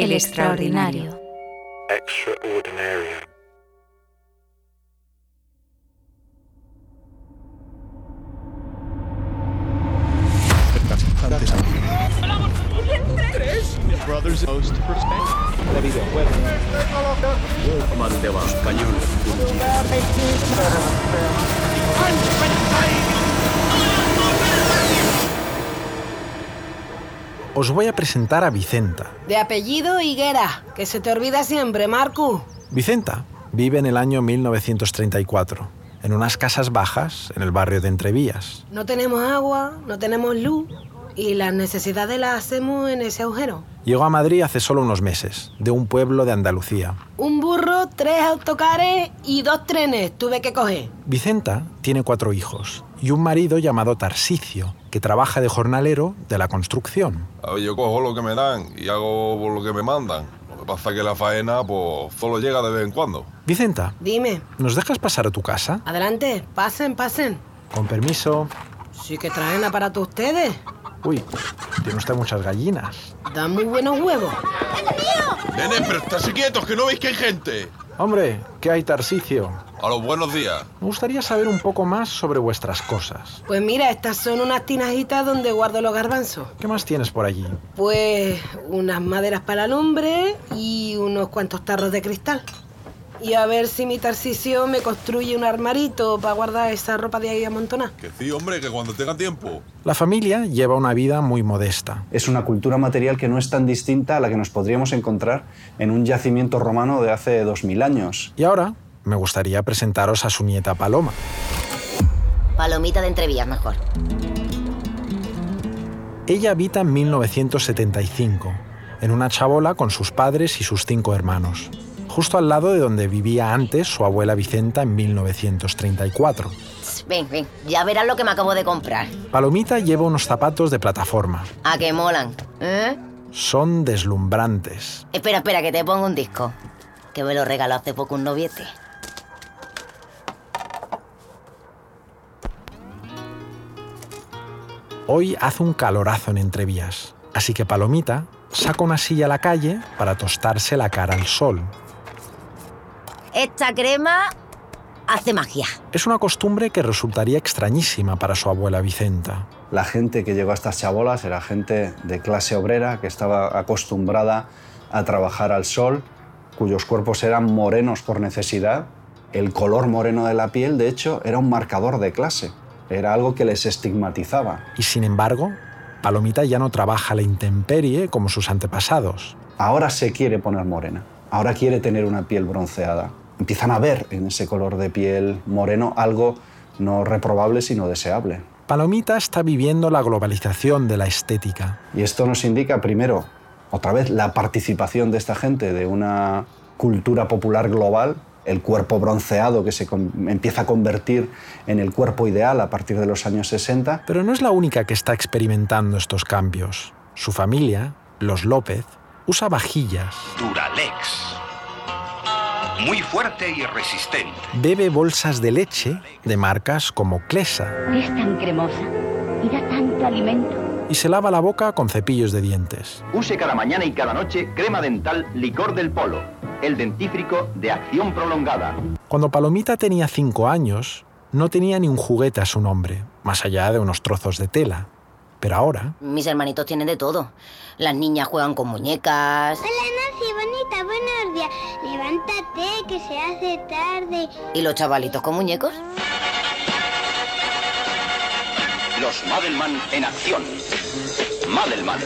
El extraordinario. Extraordinarium. Os voy a presentar a Vicenta. De apellido Higuera, que se te olvida siempre, Marcu. Vicenta vive en el año 1934, en unas casas bajas en el barrio de Entrevías. No tenemos agua, no tenemos luz y las necesidades las hacemos en ese agujero. Llegó a Madrid hace solo unos meses, de un pueblo de Andalucía. Un burro, tres autocares y dos trenes tuve que coger. Vicenta tiene cuatro hijos y un marido llamado Tarsicio, que trabaja de jornalero de la construcción. A ver, yo cojo lo que me dan y hago por lo que me mandan. Lo que pasa es que la faena, pues, solo llega de vez en cuando. Vicenta, Dime, ¿nos dejas pasar a tu casa? adelante, pasen, pasen. Con permiso. Sí que traen aparato ustedes. Uy, tiene usted muchas gallinas. Dan muy buenos huevos. Nene, pero estáis quietos, que no veis que hay gente. Hombre, ¿qué hay, Tarsicio? A los buenos días. Me gustaría saber un poco más sobre vuestras cosas. Pues mira, estas son unas tinajitas donde guardo los garbanzos. ¿Qué más tienes por allí? Pues unas maderas para la lumbre y unos cuantos tarros de cristal. Y a ver si mi Tarcisio me construye un armarito para guardar esa ropa de ahí amontonada. Que sí, hombre, que cuando tenga tiempo. La familia lleva una vida muy modesta. Es una cultura material que no es tan distinta a la que nos podríamos encontrar en un yacimiento romano de hace 2000 años. Y ahora me gustaría presentaros a su nieta Paloma. Palomita de entrevías, mejor. Ella habita en 1975, en una chabola con sus padres y sus cinco hermanos, justo al lado de donde vivía antes su abuela Vicenta en 1934. Ven, ven, ya verás lo que me acabo de comprar. Palomita lleva unos zapatos de plataforma. A que molan. ¿Eh? Son deslumbrantes. Espera, espera, que te pongo un disco. Que me lo regaló hace poco un noviete. Hoy hace un calorazo en Entrevías, así que Palomita saca una silla a la calle para tostarse la cara al sol. Esta crema hace magia. Es una costumbre que resultaría extrañísima para su abuela Vicenta. La gente que llegó a estas chabolas era gente de clase obrera que estaba acostumbrada a trabajar al sol, cuyos cuerpos eran morenos por necesidad. El color moreno de la piel, de hecho, era un marcador de clase. Era algo que les estigmatizaba. Y sin embargo, Palomita ya no trabaja la intemperie como sus antepasados. Ahora se quiere poner morena. Ahora quiere tener una piel bronceada. Empiezan a ver en ese color de piel moreno algo no reprobable, sino deseable. Palomita está viviendo la globalización de la estética. Y esto nos indica, primero, otra vez, la participación de esta gente de una cultura popular global, el cuerpo bronceado que se empieza a convertir en el cuerpo ideal a partir de los años 60. Pero no es la única que está experimentando estos cambios. Su familia, los López, usa vajillas, Duralex. Muy fuerte y resistente. bebe bolsas de leche de marcas como Clesa Es tan cremosa y da tanto alimento. y se lava la boca con cepillos de dientes. Use cada mañana y cada noche crema dental licor del polo. El dentífrico de acción prolongada. Cuando Palomita tenía cinco años, no tenía ni un juguete a su nombre, más allá de unos trozos de tela. Pero ahora, Mis hermanitos tienen de todo. Las niñas juegan con muñecas Hola Nancy, bonita, buenos días. Levántate, que se hace tarde. y los chavalitos con muñecos. Los Madelman en acción. Madelman.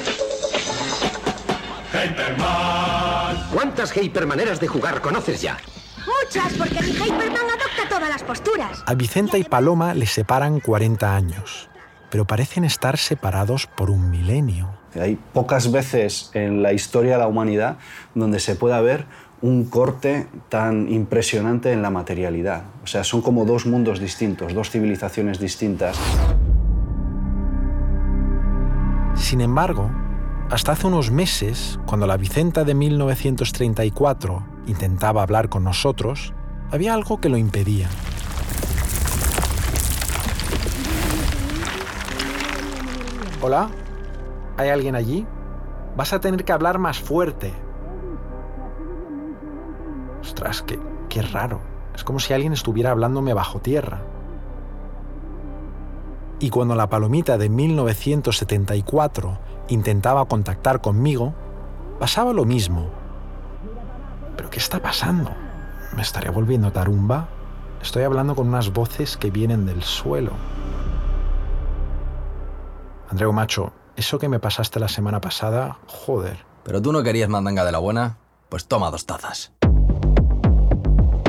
¿Cuántas hypermaneras de jugar conoces ya? Muchas, porque mi Hyperman adopta todas las posturas. a Vicenta y Paloma les separan 40 años, pero parecen estar separados por un milenio. Hay pocas veces en la historia de la humanidad donde se pueda ver un corte tan impresionante en la materialidad. O sea, son como dos mundos distintos, dos civilizaciones distintas. Sin embargo, hasta hace unos meses, cuando la Vicenta de 1934 intentaba hablar con nosotros, había algo que lo impedía. Hola, ¿hay alguien allí? Vas a tener que hablar más fuerte. Ostras, qué, raro. Es como si alguien estuviera hablándome bajo tierra. Y cuando la palomita de 1974 intentaba contactar conmigo, pasaba lo mismo. ¿Pero qué está pasando? ¿Me estaría volviendo tarumba? Estoy hablando con unas voces que vienen del suelo. Andreu Macho, eso que me pasaste la semana pasada, joder. ¿Pero tú no querías mandanga de la buena? Pues toma dos tazas.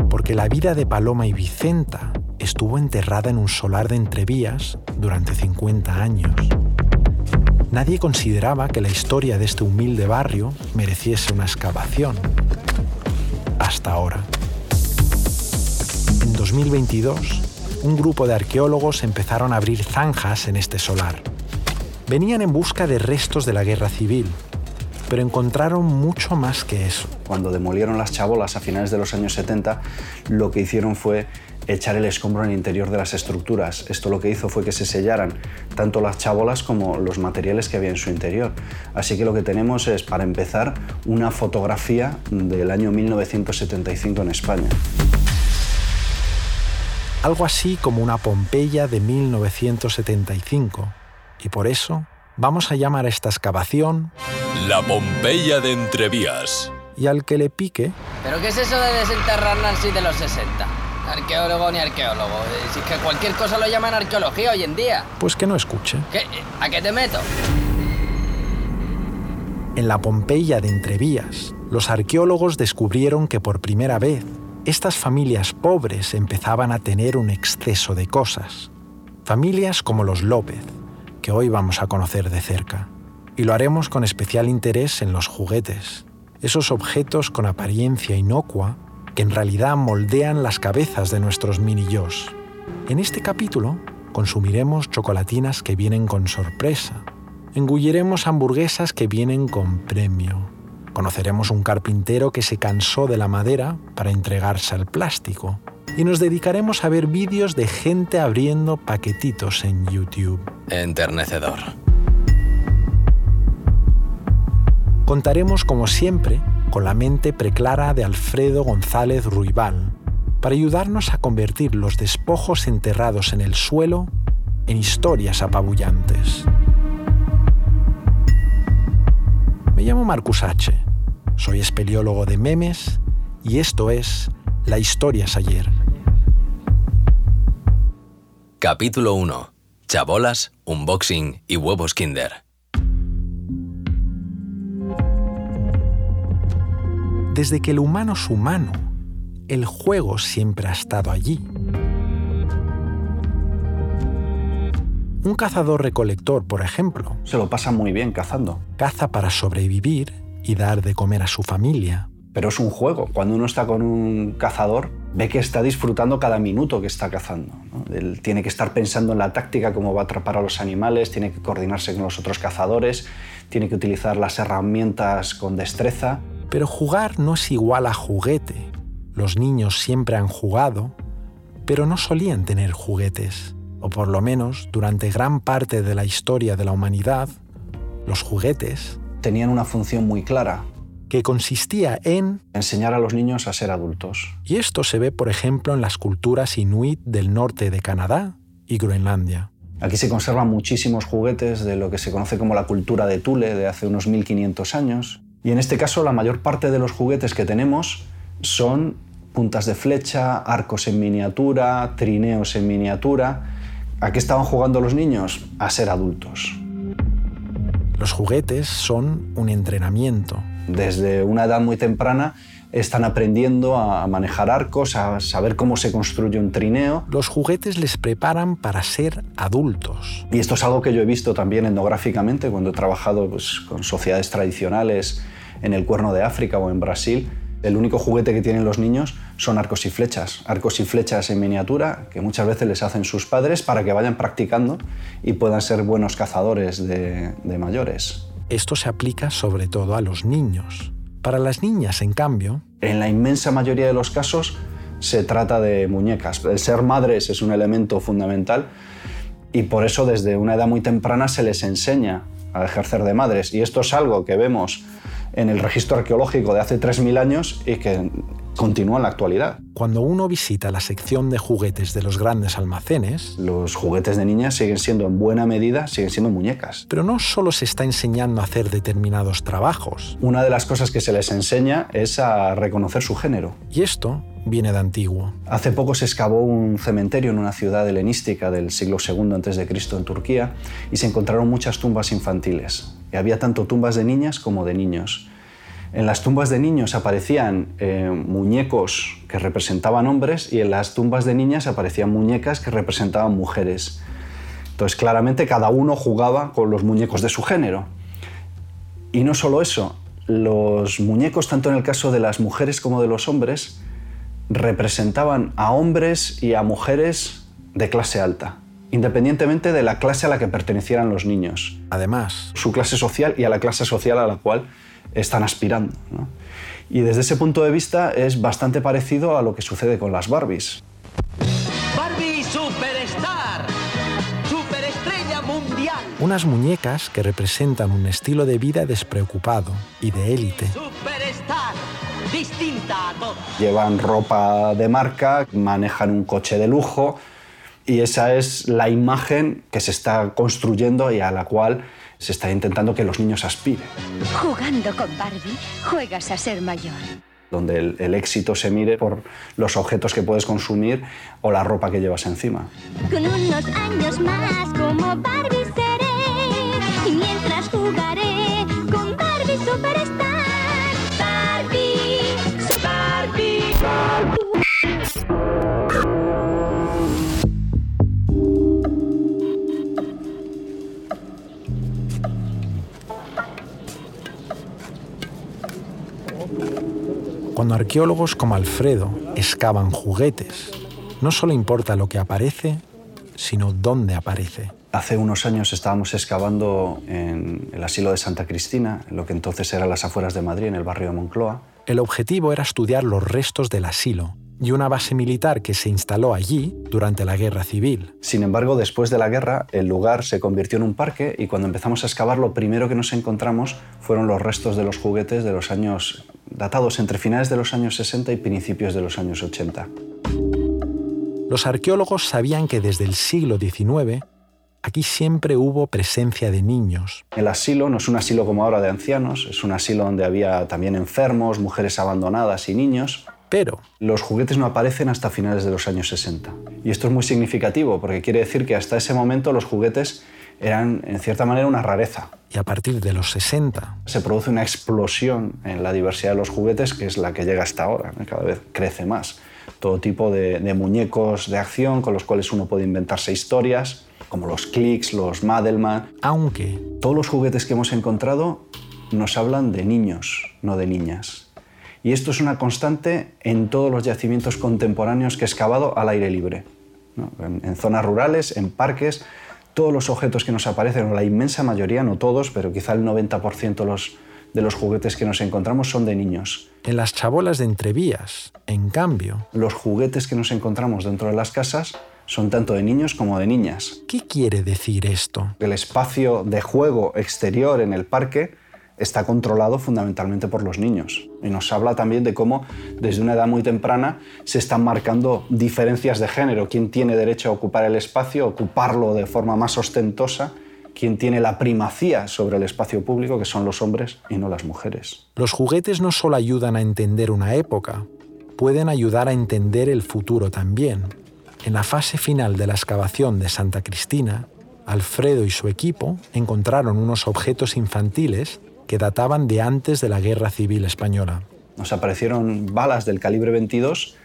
Porque la vida de Paloma y Vicenta estuvo enterrada en un solar de entrevías durante 50 años. Nadie consideraba que la historia de este humilde barrio mereciese una excavación. Hasta ahora. En 2022, un grupo de arqueólogos empezaron a abrir zanjas en este solar. Venían en busca de restos de la guerra civil, pero encontraron mucho más que eso. Cuando demolieron las chabolas a finales de los años 70, lo que hicieron fue echar el escombro en el interior de las estructuras. Esto lo que hizo fue que se sellaran tanto las chabolas como los materiales que había en su interior. Así que lo que tenemos es, para empezar, una fotografía del año 1975 en España. Algo así como una Pompeya de 1975 y por eso vamos a llamar a esta excavación La Pompeya de Entrevías. Y al que le pique... ¿Pero qué es eso de desenterrar Nancy de los 60? Arqueólogo ni arqueólogo. Eh, Si es que cualquier cosa lo llaman arqueología hoy en día. Pues que no escuche. ¿Qué? ¿A qué te meto? En la Pompeya de Entrevías, los arqueólogos descubrieron que por primera vez estas familias pobres empezaban a tener un exceso de cosas. Familias como los López, que hoy vamos a conocer de cerca. Y lo haremos con especial interés en los juguetes, esos objetos con apariencia inocua que en realidad moldean las cabezas de nuestros mini-yos. En este capítulo consumiremos chocolatinas que vienen con sorpresa, engulliremos hamburguesas que vienen con premio, conoceremos un carpintero que se cansó de la madera para entregarse al plástico y nos dedicaremos a ver vídeos de gente abriendo paquetitos en YouTube. Enternecedor. Contaremos, como siempre, con la mente preclara de Alfredo González Ruibal para ayudarnos a convertir los despojos enterrados en el suelo en historias apabullantes. Me llamo Marcus H. Soy espeleólogo de memes y esto es La Historias Ayer. Capítulo 1. Chabolas, unboxing y huevos Kinder. Desde que el humano es humano, el juego siempre ha estado allí. Un cazador-recolector, por ejemplo, Se lo pasa muy bien cazando. caza para sobrevivir y dar de comer a su familia. Pero es un juego. Cuando uno está con un cazador, ve que está disfrutando cada minuto que está cazando. ¿no? Él tiene que estar pensando en la táctica, cómo va a atrapar a los animales, tiene que coordinarse con los otros cazadores, tiene que utilizar las herramientas con destreza. Pero jugar no es igual a juguete. Los niños siempre han jugado, pero no solían tener juguetes. O por lo menos, durante gran parte de la historia de la humanidad, los juguetes Tenían una función muy clara, que consistía en enseñar a los niños a ser adultos. Y esto se ve, por ejemplo, en las culturas inuit del norte de Canadá y Groenlandia. Aquí se conservan muchísimos juguetes de lo que se conoce como la cultura de Tule de hace unos 1500 años. Y en este caso la mayor parte de los juguetes que tenemos son puntas de flecha, arcos en miniatura, trineos en miniatura. ¿A qué estaban jugando los niños? A ser adultos. Los juguetes son un entrenamiento. Desde una edad muy temprana están aprendiendo a manejar arcos, a saber cómo se construye un trineo. Los juguetes les preparan para ser adultos. Y esto es algo que yo he visto también etnográficamente cuando he trabajado pues, con sociedades tradicionales en el Cuerno de África o en Brasil. El único juguete que tienen los niños son arcos y flechas. Arcos y flechas en miniatura que muchas veces les hacen sus padres para que vayan practicando y puedan ser buenos cazadores de, de mayores. Esto se aplica sobre todo a los niños. Para las niñas, en cambio, En la inmensa mayoría de los casos se trata de muñecas. El ser madres es un elemento fundamental y por eso desde una edad muy temprana se les enseña a ejercer de madres. Y esto es algo que vemos en el registro arqueológico de hace 3.000 años y que continúa en la actualidad. Cuando uno visita la sección de juguetes de los grandes almacenes, los juguetes de niñas siguen siendo en buena medida, siguen siendo muñecas. Pero no solo se está enseñando a hacer determinados trabajos. Una de las cosas que se les enseña es a reconocer su género. Y esto viene de antiguo. Hace poco se excavó un cementerio en una ciudad helenística del siglo II a.C. en Turquía y se encontraron muchas tumbas infantiles. Y había tanto tumbas de niñas como de niños. En las tumbas de niños aparecían eh, muñecos que representaban hombres y en las tumbas de niñas aparecían muñecas que representaban mujeres. Entonces, claramente cada uno jugaba con los muñecos de su género. Y no solo eso, los muñecos, tanto en el caso de las mujeres como de los hombres, representaban a hombres y a mujeres de clase alta, independientemente de la clase a la que pertenecieran los niños. Además, su clase social y a la clase social a la cual están aspirando. Y desde ese punto de vista es bastante parecido a lo que sucede con las Barbies. Barbie Superstar, superestrella mundial. Unas muñecas que representan un estilo de vida despreocupado y de élite. Superstar, distinta a todos. Llevan ropa de marca, manejan un coche de lujo y esa es la imagen que se está construyendo y a la cual se está intentando que los niños aspiren. Jugando con Barbie, juegas a ser mayor. Donde el, el, éxito se mire por los objetos que puedes consumir o la ropa que llevas encima. Con unos años más como Barbie seré y mientras jugaré con Barbie Superstar. Barbie, Barbie, Barbie. Cuando arqueólogos como Alfredo excavan juguetes, no solo importa lo que aparece, sino dónde aparece. Hace unos años estábamos excavando en el asilo de Santa Cristina, en lo que entonces era las afueras de Madrid, en el barrio de Moncloa. El objetivo era estudiar los restos del asilo y una base militar que se instaló allí durante la Guerra Civil. Sin embargo, después de la guerra, el lugar se convirtió en un parque y cuando empezamos a excavar, lo primero que nos encontramos fueron los restos de los juguetes de los años datados entre finales de los años 60 y principios de los años 80. Los arqueólogos sabían que desde el siglo XIX aquí siempre hubo presencia de niños. El asilo no es un asilo como ahora de ancianos, es un asilo donde había también enfermos, mujeres abandonadas y niños. Pero los juguetes no aparecen hasta finales de los años 60. Y esto es muy significativo porque quiere decir que hasta ese momento los juguetes eran en cierta manera una rareza. Y a partir de los 60 se produce una explosión en la diversidad de los juguetes que es la que llega hasta ahora, cada vez crece más. Todo tipo de, de muñecos de acción con los cuales uno puede inventarse historias, como los Clicks, los Madelman. Aunque todos los juguetes que hemos encontrado nos hablan de niños, no de niñas. Y esto es una constante en todos los yacimientos contemporáneos que he excavado al aire libre. ¿no? En, en zonas rurales, en parques, todos los objetos que nos aparecen, o la inmensa mayoría, no todos, pero quizá el 90% de los, de los juguetes que nos encontramos son de niños. En las chabolas de entrevías, en cambio, los juguetes que nos encontramos dentro de las casas son tanto de niños como de niñas. ¿Qué quiere decir esto? El espacio de juego exterior en el parque está controlado fundamentalmente por los niños. Y nos habla también de cómo desde una edad muy temprana se están marcando diferencias de género. ¿Quién tiene derecho a ocupar el espacio, ocuparlo de forma más ostentosa? ¿Quién tiene la primacía sobre el espacio público, que son los hombres y no las mujeres? Los juguetes no solo ayudan a entender una época, pueden ayudar a entender el futuro también. En la fase final de la excavación de Santa Cristina, Alfredo y su equipo encontraron unos objetos infantiles que databan de antes de la Guerra Civil Española. Nos aparecieron balas del calibre 22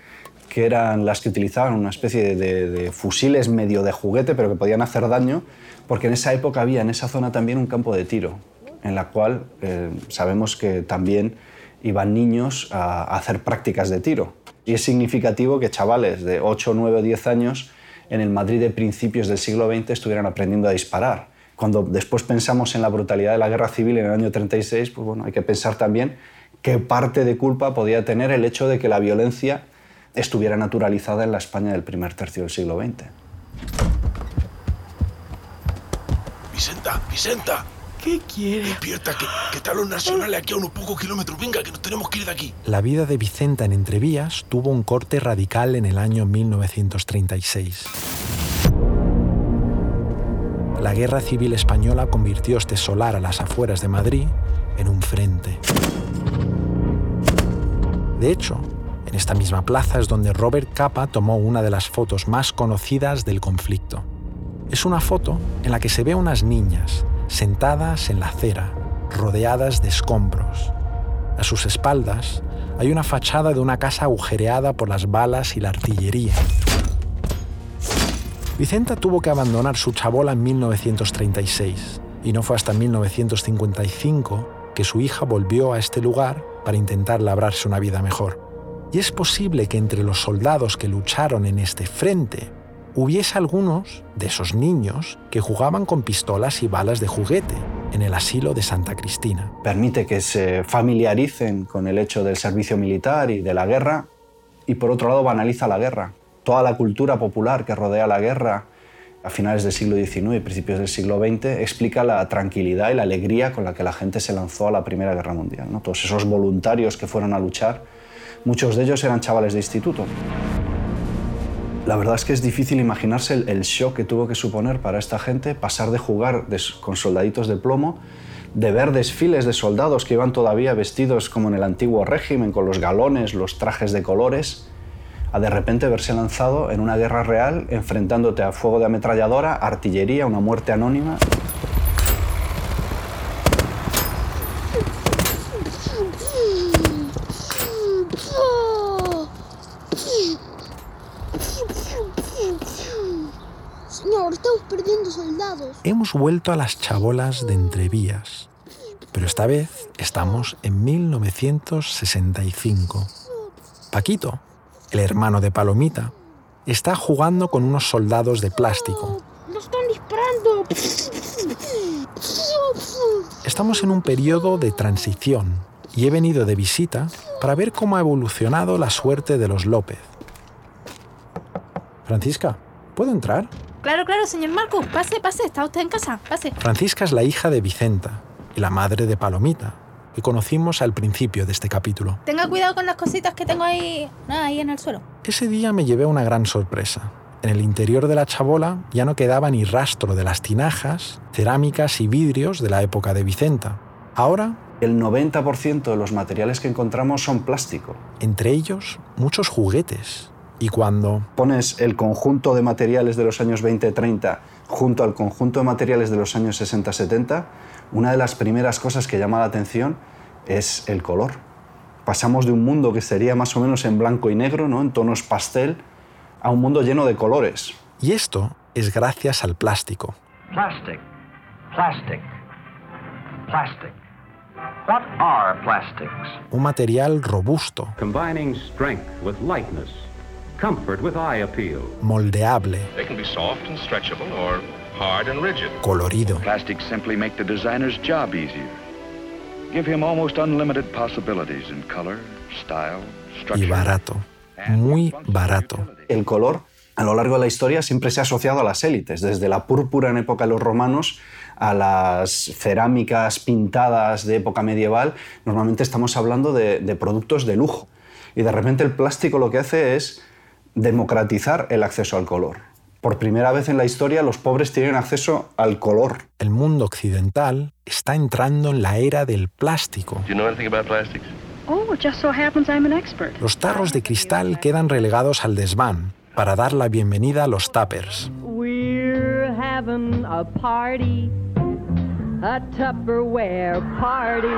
que eran las que utilizaban una especie de, fusiles medio de juguete, pero que podían hacer daño, porque en esa época había en esa zona también un campo de tiro, en la cual eh, sabemos que también iban niños a, a hacer prácticas de tiro. Y es significativo que chavales de 8, 9 o 10 años en el Madrid de principios del siglo XX estuvieran aprendiendo a disparar. Cuando después pensamos en la brutalidad de la guerra civil en el año 36, pues bueno, hay que pensar también qué parte de culpa podía tener el hecho de que la violencia estuviera naturalizada en la España del primer tercio del siglo XX. Vicenta, Vicenta, ¿Qué quiere? Despierta, que, que están los nacionales aquí a unos pocos kilómetros. Venga, que nos tenemos que ir de aquí. La vida de Vicenta en Entrevías tuvo un corte radical en el año 1936. La Guerra Civil Española convirtió este solar a las afueras de Madrid en un frente. De hecho, en esta misma plaza es donde Robert Capa tomó una de las fotos más conocidas del conflicto. Es una foto en la que se ve a unas niñas sentadas en la acera, rodeadas de escombros. A sus espaldas hay una fachada de una casa agujereada por las balas y la artillería. Vicenta tuvo que abandonar su chabola en 1936 y no fue hasta 1955 que su hija volvió a este lugar para intentar labrarse una vida mejor. Y es posible que entre los soldados que lucharon en este frente hubiese algunos de esos niños que jugaban con pistolas y balas de juguete en el asilo de Santa Cristina. Permite que se familiaricen con el hecho del servicio militar y de la guerra y por otro lado banaliza la guerra. Toda la cultura popular que rodea la guerra a finales del siglo XIX y principios del siglo XX explica la tranquilidad y la alegría con la que la gente se lanzó a la Primera Guerra Mundial. ¿no? Todos esos voluntarios que fueron a luchar, muchos de ellos eran chavales de instituto. La verdad es que es difícil imaginarse el, shock que tuvo que suponer para esta gente pasar de jugar con soldaditos de plomo, de ver desfiles de soldados que iban todavía vestidos como en el antiguo régimen, con los galones, los trajes de colores, a de repente verse lanzado en una guerra real, enfrentándote a fuego de ametralladora, artillería, una muerte anónima. Señor, estamos perdiendo soldados. Hemos vuelto a las chabolas de Entrevías, pero esta vez estamos en 1965. Paquito, el hermano de Palomita, está jugando con unos soldados de plástico. ¡Nos están disparando! Estamos en un periodo de transición y he venido de visita para ver cómo ha evolucionado la suerte de los López. Francisca, ¿puedo entrar? Claro, claro, señor Marcos. Pase, pase. Está usted en casa. Pase. Francisca es la hija de Vicenta y la madre de Palomita, que conocimos al principio de este capítulo. Tenga cuidado con las cositas que tengo ahí, ah, ahí en el suelo. Ese día me llevé una gran sorpresa. En el interior de la chabola ya no quedaba ni rastro de las tinajas, cerámicas y vidrios de la época de Vicenta. Ahora, El 90% de los materiales que encontramos son plástico. entre ellos, muchos juguetes. Y cuando Pones el conjunto de materiales de los años 20-30 junto al conjunto de materiales de los años 60-70, una de las primeras cosas que llama la atención es el color. Pasamos de un mundo que sería más o menos en blanco y negro, ¿no? en tonos pastel, a un mundo lleno de colores. Y esto es gracias al plástico. Plastic. Plastic. Plastic. What are plastics? Un material robusto, Combining strength with lightness, comfort with eye appeal. moldeable, They can be soft and stretchable or hard and rigid. colorido. Plastics simply make the designer's job easier. Give him almost unlimited possibilities in color, style, y structure. barato, muy barato. El color, a lo largo de la historia, siempre se ha asociado a las élites, desde la púrpura en época de los romanos a las cerámicas pintadas de época medieval. Normalmente estamos hablando de, de productos de lujo. Y de repente el plástico lo que hace es democratizar el acceso al color. Por primera vez en la historia los pobres tienen acceso al color. El mundo occidental está entrando en la era del plástico. You know? Oh, it just so happens I'm an expert. Los tarros de cristal quedan relegados al desván para dar la bienvenida a los tuppers. We're having a party, a Tupperware party.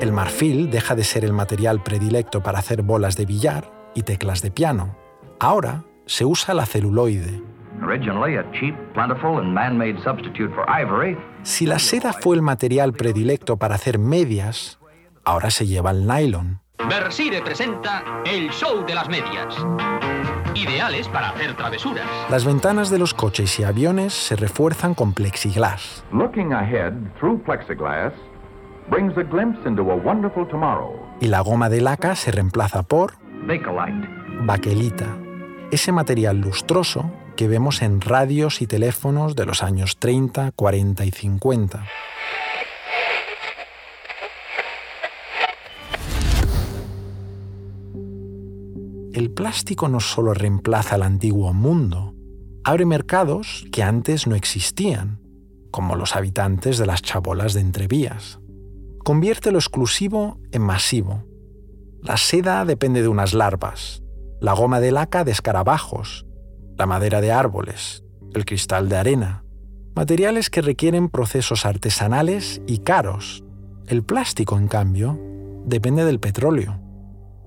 El marfil deja de ser el material predilecto para hacer bolas de billar y teclas de piano. Ahora se usa la celuloide. Originally a cheap, plentiful, and man-made substitute for ivory, Si la seda fue el material predilecto para hacer medias, ahora se lleva el nylon. Versire presenta el show de las medias. Ideales para hacer travesuras. Las ventanas de los coches y aviones se refuerzan con plexiglas. Looking ahead through plexiglass brings a glimpse into a wonderful tomorrow. Y la goma de laca se reemplaza por Bakelite. baquelita, ese material lustroso que vemos en radios y teléfonos de los años 30, 40 y 50. El plástico no solo reemplaza el antiguo mundo, abre mercados que antes no existían, como los habitantes de las chabolas de entrevías. Convierte lo exclusivo en masivo. La seda depende de unas larvas, la goma de laca de escarabajos, la madera de árboles, el cristal de arena, materiales que requieren procesos artesanales y caros. El plástico, en cambio, depende del petróleo,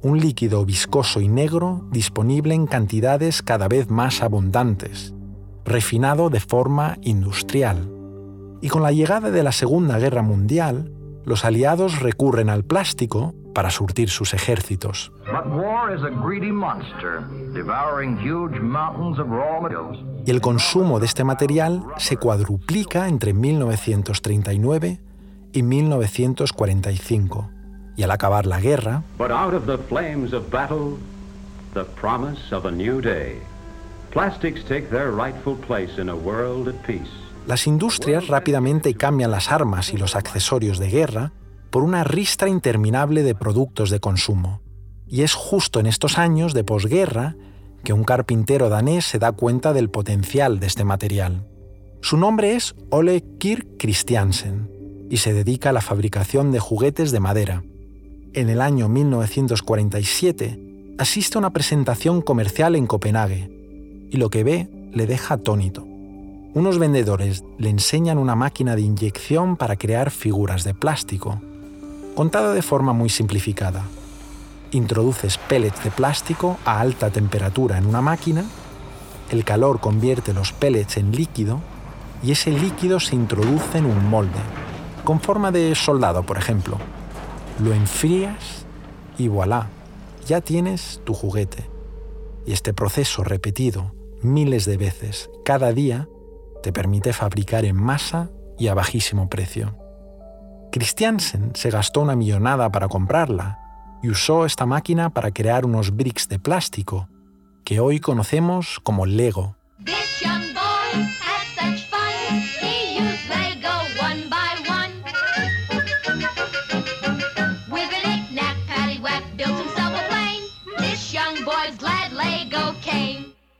un líquido viscoso y negro disponible en cantidades cada vez más abundantes, refinado de forma industrial. Y con la llegada de la Segunda Guerra Mundial, los aliados recurren al plástico para surtir sus ejércitos. Y el consumo de este material se cuadruplica entre 1939 y 1945. Y al acabar la guerra, las industrias rápidamente cambian las armas y los accesorios de guerra por una ristra interminable de productos de consumo. Y es justo en estos años de posguerra que un carpintero danés se da cuenta del potencial de este material. Su nombre es Ole Kirk Christiansen y se dedica a la fabricación de juguetes de madera. En el año 1947 asiste a una presentación comercial en Copenhague y lo que ve le deja atónito. Unos vendedores le enseñan una máquina de inyección para crear figuras de plástico, contada de forma muy simplificada. Introduces pellets de plástico a alta temperatura en una máquina, el calor convierte los pellets en líquido y ese líquido se introduce en un molde, con forma de soldado, por ejemplo. Lo enfrías y voilà, ya tienes tu juguete. Y este proceso repetido miles de veces cada día te permite fabricar en masa y a bajísimo precio. Christiansen se gastó una millonada para comprarla y usó esta máquina para crear unos bricks de plástico que hoy conocemos como Lego.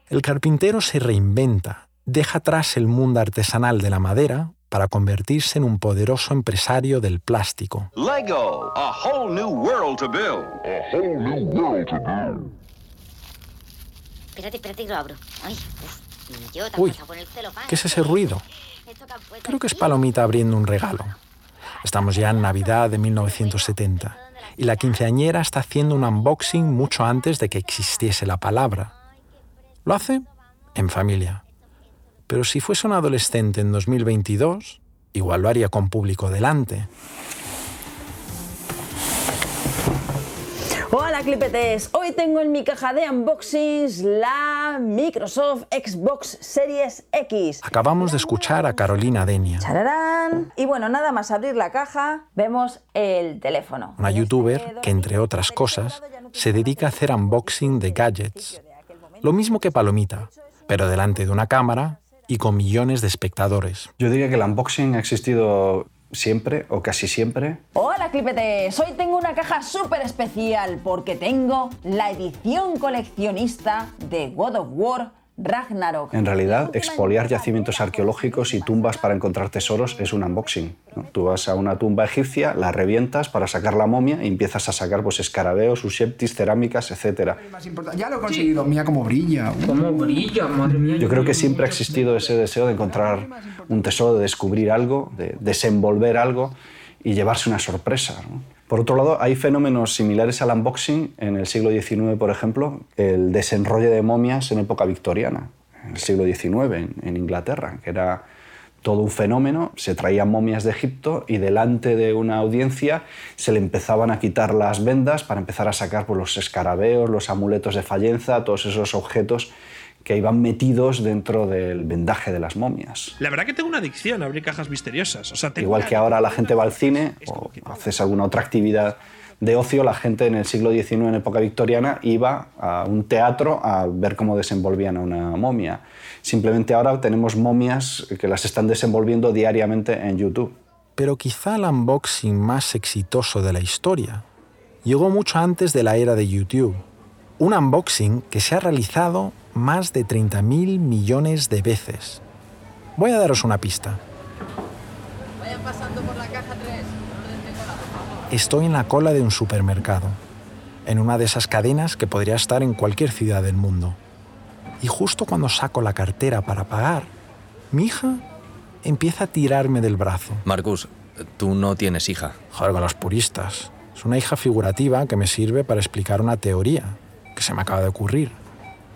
El carpintero se reinventa, deja atrás el mundo artesanal de la madera para convertirse en un poderoso empresario del plástico. Lego, a whole new world to build. A whole new world to build. Espérate, espérate que lo abro. Ay, yo Uy, ¿qué es ese ruido? Creo que es Palomita abriendo un regalo. Estamos ya en Navidad de 1970 y la quinceañera está haciendo un unboxing mucho antes de que existiese la palabra. Lo hace en familia. Pero si fuese un adolescente en 2022, igual lo haría con público delante. Hola clipetes, hoy tengo en mi caja de unboxings la Microsoft Xbox Series X. Acabamos de escuchar a Carolina Denia, ¡Chararán! Y bueno, nada más abrir la caja, vemos el teléfono. una youtuber que, entre otras cosas, se dedica a hacer unboxing de gadgets. Lo mismo que Palomita, pero delante de una cámara y con millones de espectadores. Yo diría que el unboxing ha existido siempre o casi siempre. Hola clipetes, hoy tengo una caja súper especial porque tengo la edición coleccionista de God of War Ragnarok. En realidad, expoliar yacimientos arqueológicos y tumbas para encontrar tesoros es un unboxing. ¿no? Tú vas a una tumba egipcia, la revientas para sacar la momia y empiezas a sacar pues, escarabeos, useptis, cerámicas, etc. Ya lo he conseguido, mira cómo brilla. ¿Cómo brilla? Madre mía. Yo creo que siempre ha existido ese deseo de encontrar un tesoro, de descubrir algo, de desenvolver algo y llevarse una sorpresa. ¿no? Por otro lado, hay fenómenos similares al unboxing en el siglo XIX, por ejemplo, el desenrollo de momias en época victoriana, en el siglo XIX, en, Inglaterra, que era todo un fenómeno. Se traían momias de Egipto y delante de una audiencia se le empezaban a quitar las vendas para empezar a sacar pues, los escarabeos, los amuletos de Fallenza, todos esos objetos que iban metidos dentro del vendaje de las momias. La verdad que tengo una adicción a abrir cajas misteriosas. O sea, tengo Igual una- que ahora la gente va al cine o haces alguna otra actividad de ocio la gente en el siglo XIX, en época victoriana, iba a un teatro a ver cómo desenvolvían a una momia. Simplemente ahora tenemos momias que las están desenvolviendo diariamente en YouTube. Pero quizá el unboxing más exitoso de la historia llegó mucho antes de la era de YouTube. Un unboxing que se ha realizado más de 30.000 millones de veces. Voy a daros una pista. Vayan pasando por la caja 3. Estoy en la cola de un supermercado, en una de esas cadenas que podría estar en cualquier ciudad del mundo. Y justo cuando saco la cartera para pagar, mi hija empieza a tirarme del brazo. Marcus, tú no tienes hija. Joder, con los puristas. Es una hija figurativa que me sirve para explicar una teoría que se me acaba de ocurrir.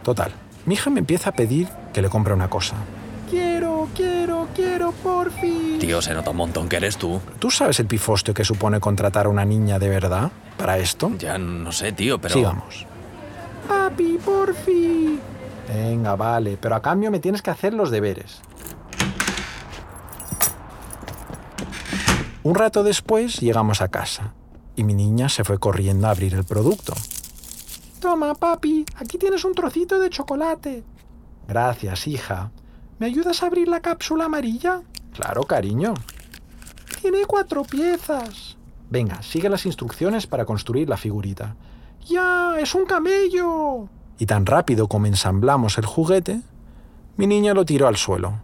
Total, mi hija me empieza a pedir que le compre una cosa. Quiero, quiero, quiero, por fin. Tío, se nota un montón que eres tú. ¿Tú sabes el pifostio que supone contratar a una niña de verdad para esto? Ya no sé, tío, pero... Sigamos. Papi, por fin. Venga, vale, pero a cambio me tienes que hacer los deberes. Un rato después llegamos a casa y mi niña se fue corriendo a abrir el producto. Toma, papi, aquí tienes un trocito de chocolate. Gracias, hija. ¿Me ayudas a abrir la cápsula amarilla? Claro, cariño. Tiene cuatro piezas. Venga, sigue las instrucciones para construir la figurita. ¡Ya! ¡Es un camello! Y tan rápido como ensamblamos el juguete, mi niña lo tiró al suelo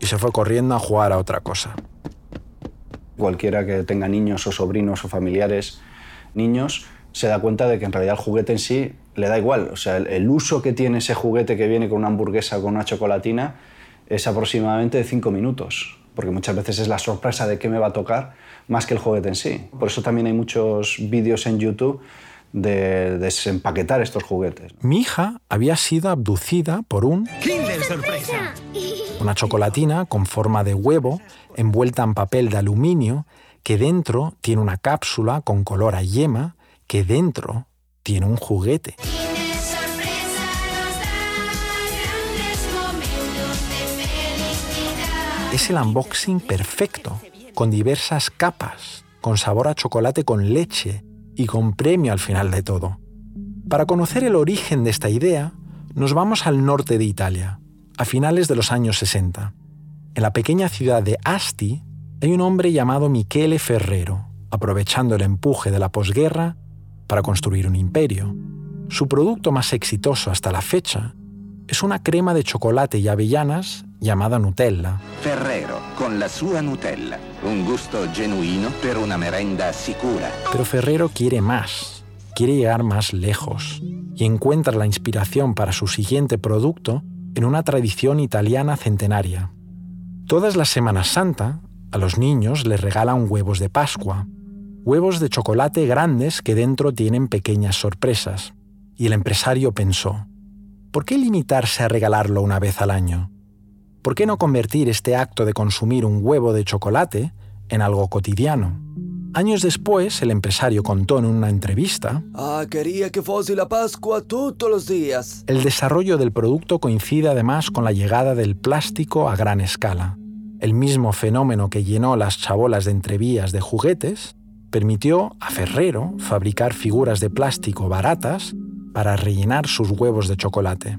y se fue corriendo a jugar a otra cosa. Cualquiera que tenga niños o sobrinos o familiares niños se da cuenta de que en realidad el juguete en sí le da igual. O sea, el, el uso que tiene ese juguete que viene con una hamburguesa o con una chocolatina es aproximadamente de cinco minutos, porque muchas veces es la sorpresa de qué me va a tocar más que el juguete en sí. Por eso también hay muchos vídeos en YouTube de desempaquetar estos juguetes. Mi hija había sido abducida por un ¡Kinder sorpresa! una chocolatina con forma de huevo envuelta en papel de aluminio que dentro tiene una cápsula con color a yema que dentro tiene un juguete. Es el unboxing perfecto, con diversas capas, con sabor a chocolate con leche y con premio al final de todo. Para conocer el origen de esta idea, nos vamos al norte de Italia, a finales de los años 60. En la pequeña ciudad de Asti hay un hombre llamado Michele Ferrero, aprovechando el empuje de la posguerra para construir un imperio. Su producto más exitoso hasta la fecha es una crema de chocolate y avellanas llamada Nutella. Ferrero, con la sua Nutella. Un gusto genuino per una merenda sicura. Pero Ferrero quiere más, quiere llegar más lejos y encuentra la inspiración para su siguiente producto en una tradición italiana centenaria. Todas las Semanas Santa, a los niños les regalan huevos de Pascua, huevos de chocolate grandes que dentro tienen pequeñas sorpresas. Y el empresario pensó, ¿por qué limitarse a regalarlo una vez al año? ¿Por qué no convertir este acto de consumir un huevo de chocolate en algo cotidiano? Años después, el empresario contó en una entrevista Ah, quería que fuese la Pascua todos los días. El desarrollo del producto coincide además con la llegada del plástico a gran escala. El mismo fenómeno que llenó las chabolas de entrevías de juguetes permitió a Ferrero fabricar figuras de plástico baratas para rellenar sus huevos de chocolate.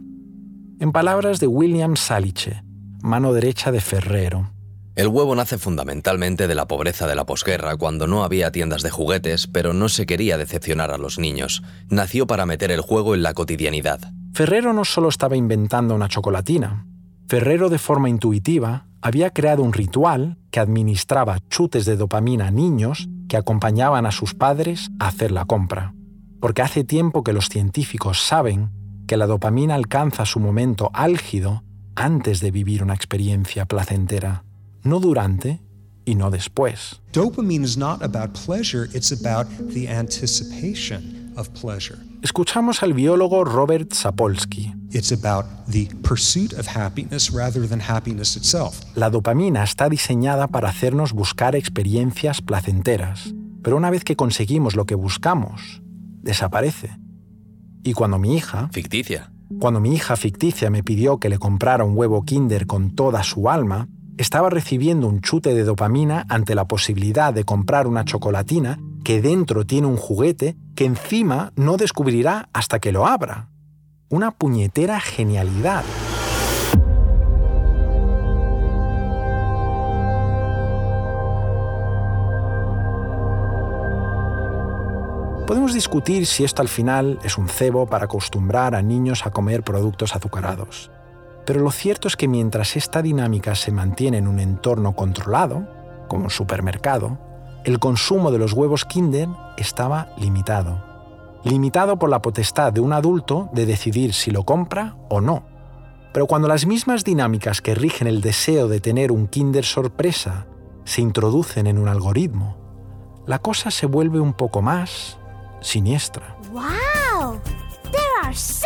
En palabras de William Saliche, mano derecha de Ferrero, El huevo nace fundamentalmente de la pobreza de la posguerra, cuando no había tiendas de juguetes, pero no se quería decepcionar a los niños. Nació para meter el juego en la cotidianidad. Ferrero no solo estaba inventando una chocolatina. Ferrero de forma intuitiva había creado un ritual que administraba chutes de dopamina a niños que acompañaban a sus padres a hacer la compra. Porque hace tiempo que los científicos saben que la dopamina alcanza su momento álgido antes de vivir una experiencia placentera, no durante y no después. Dopamine is not about pleasure, it's about the anticipation of pleasure. Escuchamos al biólogo Robert Sapolsky. It's about the pursuit of happiness rather than happiness itself. La dopamina está diseñada para hacernos buscar experiencias placenteras, pero una vez que conseguimos lo que buscamos, desaparece. Y cuando mi hija, Ficticia. cuando mi hija ficticia me pidió que le comprara un huevo Kinder con toda su alma, estaba recibiendo un chute de dopamina ante la posibilidad de comprar una chocolatina que dentro tiene un juguete que encima no descubrirá hasta que lo abra. Una puñetera genialidad. Podemos discutir si esto al final es un cebo para acostumbrar a niños a comer productos azucarados. Pero lo cierto es que mientras esta dinámica se mantiene en un entorno controlado, como un supermercado, el consumo de los huevos Kinder estaba limitado. Limitado por la potestad de un adulto de decidir si lo compra o no. Pero cuando las mismas dinámicas que rigen el deseo de tener un Kinder sorpresa se introducen en un algoritmo, la cosa se vuelve un poco más siniestra. ¡Wow! There are so.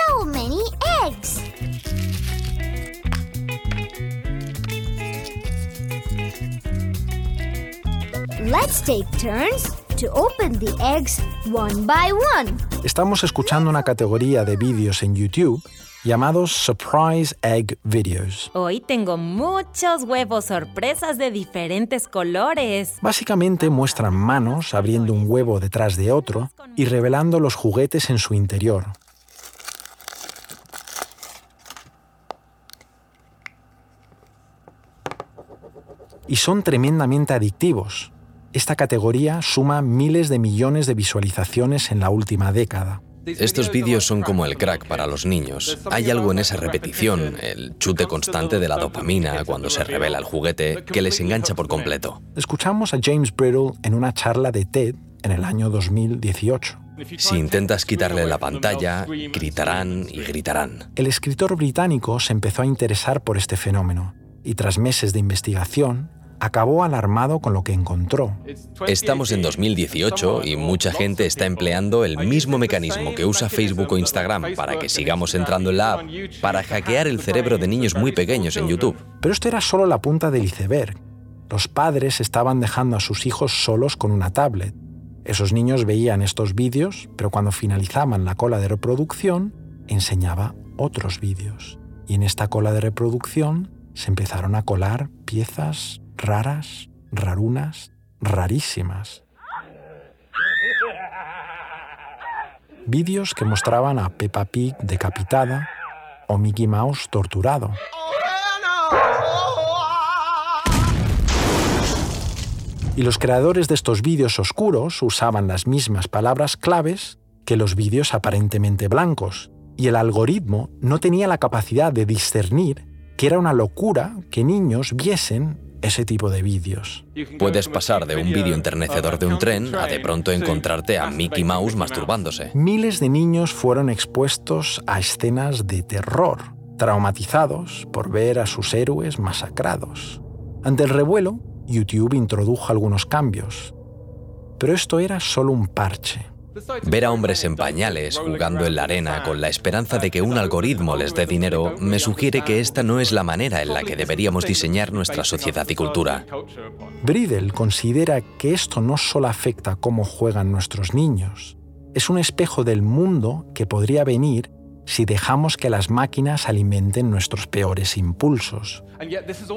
Let's take turns to open the eggs one by one. Estamos escuchando una categoría de vídeos en YouTube llamados Surprise Egg Videos. Hoy tengo muchos huevos sorpresas de diferentes colores. Básicamente muestran manos abriendo un huevo detrás de otro y revelando los juguetes en su interior. Y son tremendamente adictivos. Esta categoría suma miles de millones de visualizaciones en la última década. Estos vídeos son como el crack para los niños. Hay algo en esa repetición, el chute constante de la dopamina cuando se revela el juguete, que les engancha por completo. Escuchamos a James Brittle en una charla de TED en el año 2018. Si intentas quitarle la pantalla, gritarán y gritarán. El escritor británico se empezó a interesar por este fenómeno y tras meses de investigación acabó alarmado con lo que encontró. Estamos en 2018 y mucha gente está empleando el mismo mecanismo que usa Facebook o Instagram para que sigamos entrando en la app para hackear el cerebro de niños muy pequeños en YouTube. Pero esto era solo la punta del iceberg. Los padres estaban dejando a sus hijos solos con una tablet. Esos niños veían estos vídeos, pero cuando finalizaban la cola de reproducción, enseñaba otros vídeos. Y en esta cola de reproducción se empezaron a colar piezas raras, rarunas, rarísimas. Vídeos que mostraban a Peppa Pig decapitada o Mickey Mouse torturado. Y los creadores de estos vídeos oscuros usaban las mismas palabras claves que los vídeos aparentemente blancos, y el algoritmo no tenía la capacidad de discernir que era una locura que niños viesen ese tipo de vídeos. Puedes pasar de un vídeo enternecedor de un tren a de pronto encontrarte a Mickey Mouse masturbándose. Miles de niños fueron expuestos a escenas de terror, traumatizados por ver a sus héroes masacrados. Ante el revuelo, YouTube introdujo algunos cambios, pero esto era solo un parche. Ver a hombres en pañales jugando en la arena con la esperanza de que un algoritmo les dé dinero me sugiere que esta no es la manera en la que deberíamos diseñar nuestra sociedad y cultura. Bridel considera que esto no solo afecta cómo juegan nuestros niños, es un espejo del mundo que podría venir si dejamos que las máquinas alimenten nuestros peores impulsos.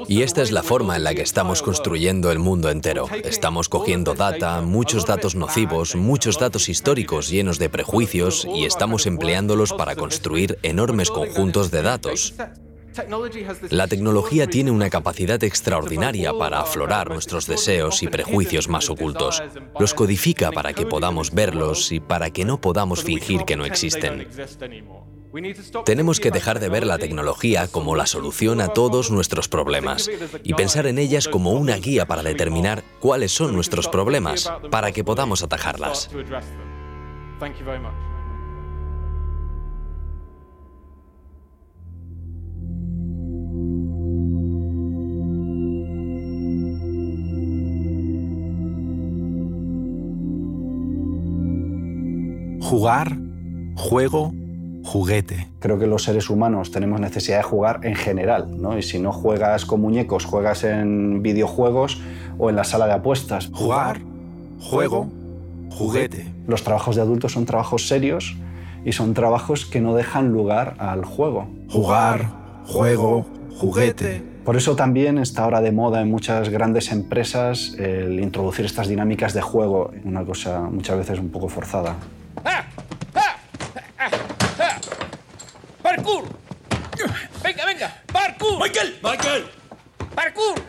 Y esta es la forma en la que estamos construyendo el mundo entero. Estamos cogiendo data, muchos datos nocivos, muchos datos históricos llenos de prejuicios y estamos empleándolos para construir enormes conjuntos de datos. La tecnología tiene una capacidad extraordinaria para aflorar nuestros deseos y prejuicios más ocultos. Los codifica para que podamos verlos y para que no podamos fingir que no existen. Tenemos que dejar de ver la tecnología como la solución a todos nuestros problemas y pensar en ellas como una guía para determinar cuáles son nuestros problemas, para que podamos atajarlas. Jugar, juego, juguete. Creo que los seres humanos tenemos necesidad de jugar en general, ¿no? Y si no juegas con muñecos, juegas en videojuegos o en la sala de apuestas. Jugar, juego, juguete. Los trabajos de adultos son trabajos serios y son trabajos que no dejan lugar al juego. Jugar, juego, juguete. Por eso también está ahora de moda en muchas grandes empresas el introducir estas dinámicas de juego, una cosa muchas veces un poco forzada. ¡Parkour! ¡Venga, venga! ¡Parkour! ¡Michael! ¡Parkour!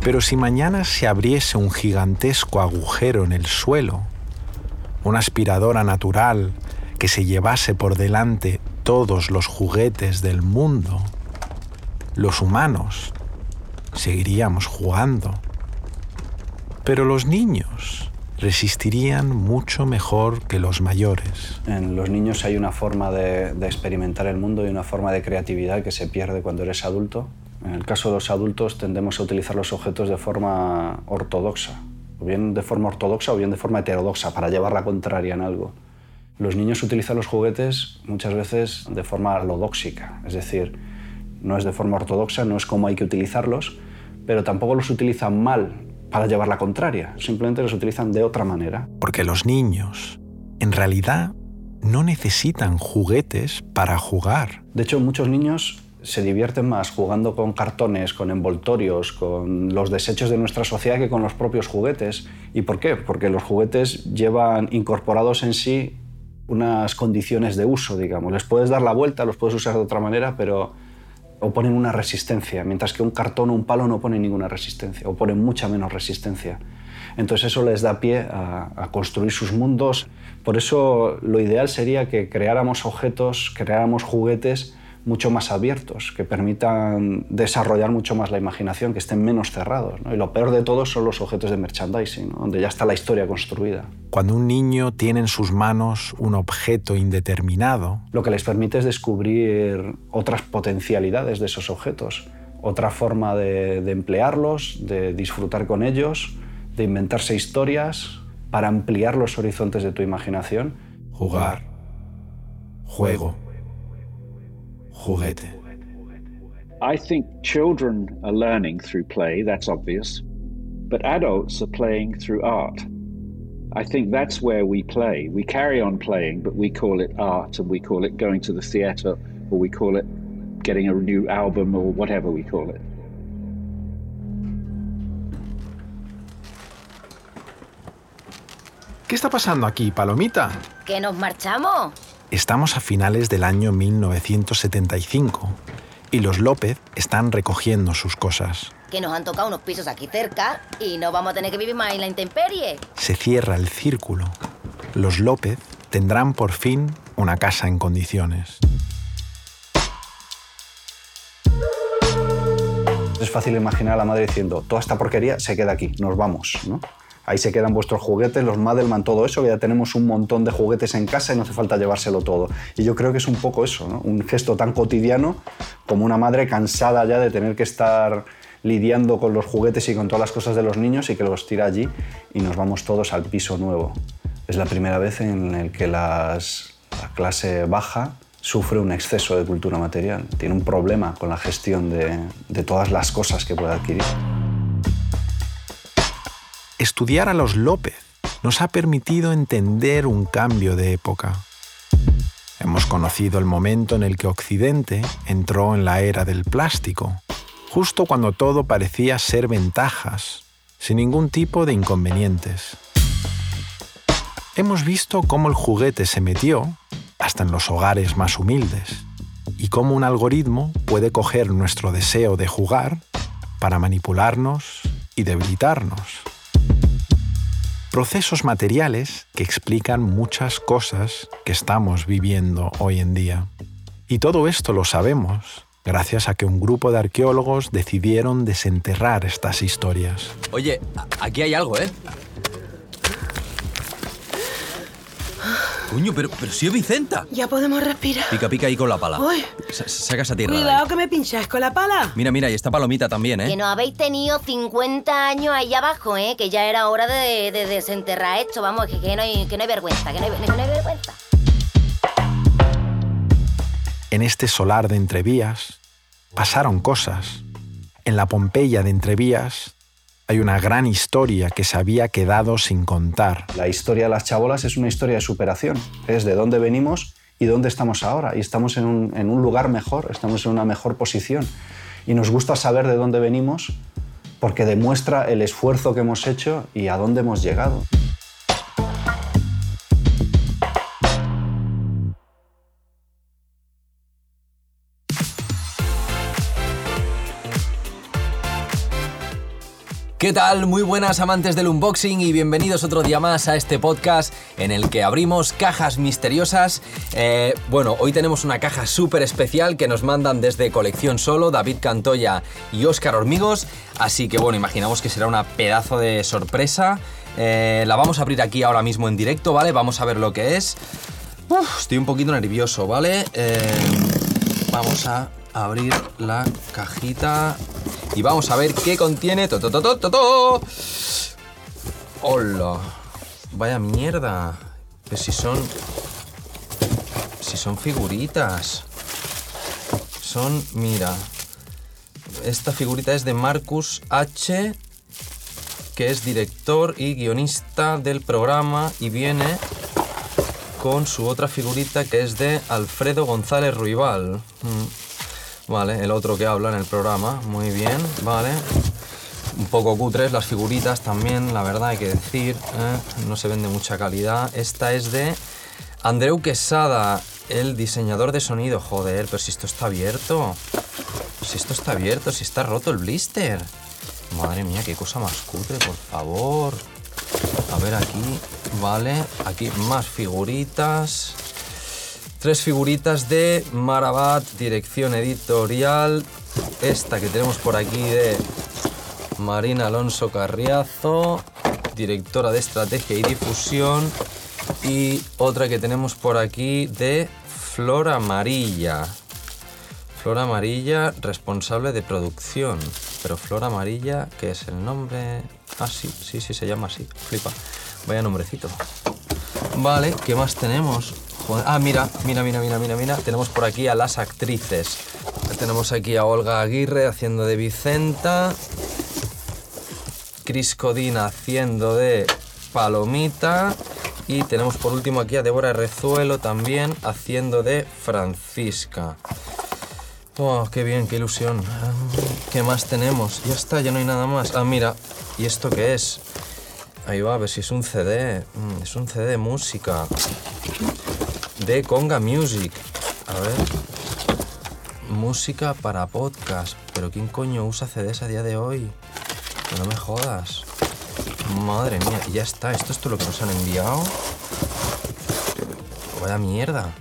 Pero si mañana se abriese un gigantesco agujero en el suelo, una aspiradora natural que se llevase por delante todos los juguetes del mundo, los humanos seguiríamos jugando. Pero los niños resistirían mucho mejor que los mayores. En los niños hay una forma de, experimentar el mundo y una forma de creatividad que se pierde cuando eres adulto. En el caso de los adultos tendemos a utilizar los objetos de forma ortodoxa, o bien de forma ortodoxa o bien de forma heterodoxa, para llevar la contraria en algo. Los niños utilizan los juguetes muchas veces de forma alodóxica, es decir, no es de forma ortodoxa, no es como hay que utilizarlos, pero tampoco los utilizan mal para llevar la contraria, simplemente los utilizan de otra manera. Porque los niños, en realidad, no necesitan juguetes para jugar. De hecho, muchos niños se divierten más jugando con cartones, con envoltorios, con los desechos de nuestra sociedad que con los propios juguetes. ¿Y por qué? Porque los juguetes llevan incorporados en sí unas condiciones de uso, digamos. Les puedes dar la vuelta, los puedes usar de otra manera, pero oponen una resistencia, mientras que un cartón o un palo no ponen ninguna resistencia, oponen mucha menos resistencia. Entonces eso les da pie a, construir sus mundos. Por eso lo ideal sería que creáramos objetos, creáramos juguetes mucho más abiertos, que permitan desarrollar mucho más la imaginación, que estén menos cerrados. ¿no? Y lo peor de todo son los objetos de merchandising, ¿no? donde ya está la historia construida. Cuando un niño tiene en sus manos un objeto indeterminado, lo que les permite es descubrir otras potencialidades de esos objetos, otra forma de, de emplearlos, de disfrutar con ellos, de inventarse historias para ampliar los horizontes de tu imaginación. Jugar. Juego. I think children are learning through play, that's obvious, but adults are playing through art. I think that's where we play. We carry on playing, but we call it art and we call it going to the theatre or we call it getting a new album or whatever we call it. ¿Qué está pasando aquí, Palomita? ¿Que nos marchamos? Estamos a finales del año 1975 y los López están recogiendo sus cosas. Que nos han tocado unos pisos aquí cerca y no vamos a tener que vivir más en la intemperie. Se cierra el círculo. Los López tendrán por fin una casa en condiciones. Es fácil imaginar a la madre diciendo, toda esta porquería se queda aquí, nos vamos, ¿no? Ahí se quedan vuestros juguetes, los Madelman, todo eso, que ya tenemos un montón de juguetes en casa y no hace falta llevárselo todo. Y yo creo que es un poco eso, ¿no? un gesto tan cotidiano como una madre cansada ya de tener que estar lidiando con los juguetes y con todas las cosas de los niños y que los tira allí y nos vamos todos al piso nuevo. Es la primera vez en el que la clase baja sufre un exceso de cultura material, tiene un problema con la gestión de todas las cosas que puede adquirir. Estudiar a los López nos ha permitido entender un cambio de época. Hemos conocido el momento en el que Occidente entró en la era del plástico, justo cuando todo parecía ser ventajas, sin ningún tipo de inconvenientes. Hemos visto cómo el juguete se metió hasta en los hogares más humildes y cómo un algoritmo puede coger nuestro deseo de jugar para manipularnos y debilitarnos procesos materiales que explican muchas cosas que estamos viviendo hoy en día. Y todo esto lo sabemos gracias a que un grupo de arqueólogos decidieron desenterrar estas historias. Oye, aquí hay algo, ¿eh? Coño, pero, pero sí es Vicenta. Ya podemos respirar. Pica, pica ahí con la pala. Uy. Saca esa tierra. Cuidado que me pincháis con la pala. Mira, mira, y esta palomita también, ¿eh? Que no habéis tenido 50 años ahí abajo, ¿eh? Que ya era hora de, de desenterrar esto. Vamos, que, que, no hay, que no hay vergüenza, que no hay, que no hay vergüenza. En este solar de Entrevías pasaron cosas. En la Pompeya de Entrevías hay una gran historia que se había quedado sin contar. La historia de las chabolas es una historia de superación. Es de dónde venimos y dónde estamos ahora. Y estamos en un, lugar mejor, estamos en una mejor posición. Y nos gusta saber de dónde venimos porque demuestra el esfuerzo que hemos hecho y a dónde hemos llegado. ¿Qué tal? Muy buenas amantes del unboxing y bienvenidos otro día más a este podcast en el que abrimos cajas misteriosas. Eh, bueno, hoy tenemos una caja súper especial que nos mandan desde Colección Solo, David Cantoya y Óscar Hormigos. Así que bueno, imaginamos que será una pedazo de sorpresa. Eh, la vamos a abrir aquí ahora mismo en directo, ¿vale? Vamos a ver lo que es. Uf, estoy un poquito nervioso, ¿vale? Eh, vamos a abrir la cajita y vamos a ver qué contiene. ¡Hola! Vaya mierda. Pues si son. Si son figuritas. Son. Mira. Esta figurita es de Marcus H. Que es director y guionista del programa. Y viene con su otra figurita que es de Alfredo González Ruibal. Mm. Vale, el otro que habla en el programa. Muy bien, vale. Un poco cutres las figuritas también, la verdad hay que decir. ¿eh? No se vende mucha calidad. Esta es de Andreu Quesada, el diseñador de sonido. Joder, pero si esto está abierto. Si esto está abierto, si está roto el blister. Madre mía, qué cosa más cutre, por favor. A ver aquí, vale. Aquí más figuritas. Tres figuritas de Marabat, dirección editorial. Esta que tenemos por aquí de Marina Alonso Carriazo, directora de estrategia y difusión. Y otra que tenemos por aquí de Flor Amarilla. Flor Amarilla, responsable de producción. Pero Flor Amarilla, ¿qué es el nombre? Ah, sí, sí, sí, se llama así. Flipa. Vaya nombrecito. Vale, ¿qué más tenemos? Ah, mira, mira, mira, mira, mira, mira. Tenemos por aquí a las actrices. Tenemos aquí a Olga Aguirre haciendo de Vicenta. Cris Codina haciendo de Palomita. Y tenemos por último aquí a Débora Rezuelo también haciendo de Francisca. Oh, qué bien, qué ilusión. ¿Qué más tenemos? Ya está, ya no hay nada más. Ah, mira, ¿y esto qué es? Ahí va, a ver si es un CD. Mm, es un CD de música de Conga Music. A ver. Música para podcast. Pero ¿quién coño usa CDs a día de hoy? No me jodas. Madre mía, ya está. ¿Esto es todo lo que nos han enviado? Vaya mierda.